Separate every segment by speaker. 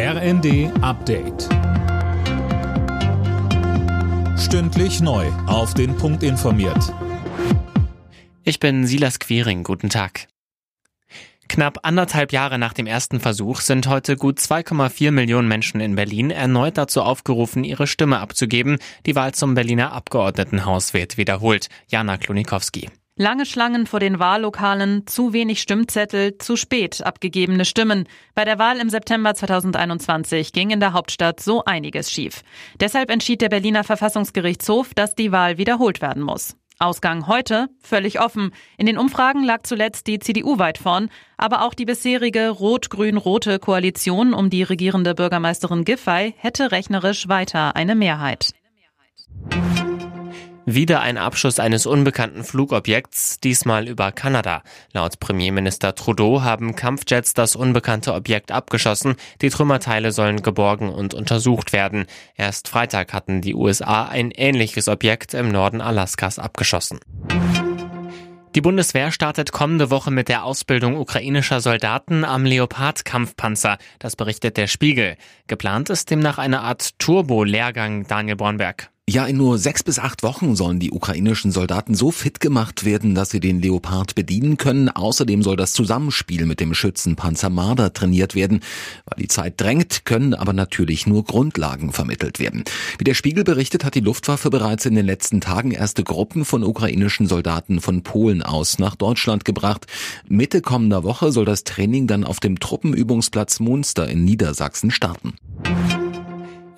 Speaker 1: RND Update. Stündlich neu. Auf den Punkt informiert.
Speaker 2: Ich bin Silas Quiring. Guten Tag. Knapp anderthalb Jahre nach dem ersten Versuch sind heute gut 2,4 Millionen Menschen in Berlin erneut dazu aufgerufen, ihre Stimme abzugeben. Die Wahl zum Berliner Abgeordnetenhaus wird wiederholt. Jana Klonikowski.
Speaker 3: Lange Schlangen vor den Wahllokalen, zu wenig Stimmzettel, zu spät abgegebene Stimmen. Bei der Wahl im September 2021 ging in der Hauptstadt so einiges schief. Deshalb entschied der Berliner Verfassungsgerichtshof, dass die Wahl wiederholt werden muss. Ausgang heute völlig offen. In den Umfragen lag zuletzt die CDU weit vorn, aber auch die bisherige rot-grün-rote Koalition um die regierende Bürgermeisterin Giffey hätte rechnerisch weiter eine Mehrheit.
Speaker 2: Wieder ein Abschuss eines unbekannten Flugobjekts, diesmal über Kanada. Laut Premierminister Trudeau haben Kampfjets das unbekannte Objekt abgeschossen. Die Trümmerteile sollen geborgen und untersucht werden. Erst Freitag hatten die USA ein ähnliches Objekt im Norden Alaskas abgeschossen. Die Bundeswehr startet kommende Woche mit der Ausbildung ukrainischer Soldaten am Leopard-Kampfpanzer. Das berichtet der Spiegel. Geplant ist demnach eine Art Turbo-Lehrgang, Daniel Bornberg.
Speaker 4: Ja, in nur sechs bis acht Wochen sollen die ukrainischen Soldaten so fit gemacht werden, dass sie den Leopard bedienen können. Außerdem soll das Zusammenspiel mit dem Schützenpanzer Marder trainiert werden. Weil die Zeit drängt, können aber natürlich nur Grundlagen vermittelt werden. Wie der Spiegel berichtet, hat die Luftwaffe bereits in den letzten Tagen erste Gruppen von ukrainischen Soldaten von Polen aus nach Deutschland gebracht. Mitte kommender Woche soll das Training dann auf dem Truppenübungsplatz Munster in Niedersachsen starten.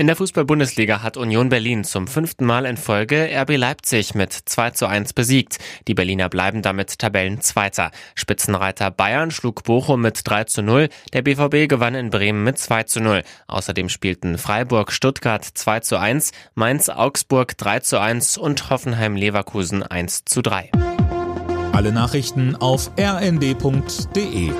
Speaker 2: In der Fußball-Bundesliga hat Union Berlin zum fünften Mal in Folge RB Leipzig mit 2 zu 1 besiegt. Die Berliner bleiben damit Tabellenzweiter. Spitzenreiter Bayern schlug Bochum mit 3 zu 0. Der BVB gewann in Bremen mit 2 zu 0. Außerdem spielten Freiburg Stuttgart 2 zu 1, Mainz Augsburg 3 zu 1 und Hoffenheim Leverkusen 1 zu 3.
Speaker 1: Alle Nachrichten auf rnd.de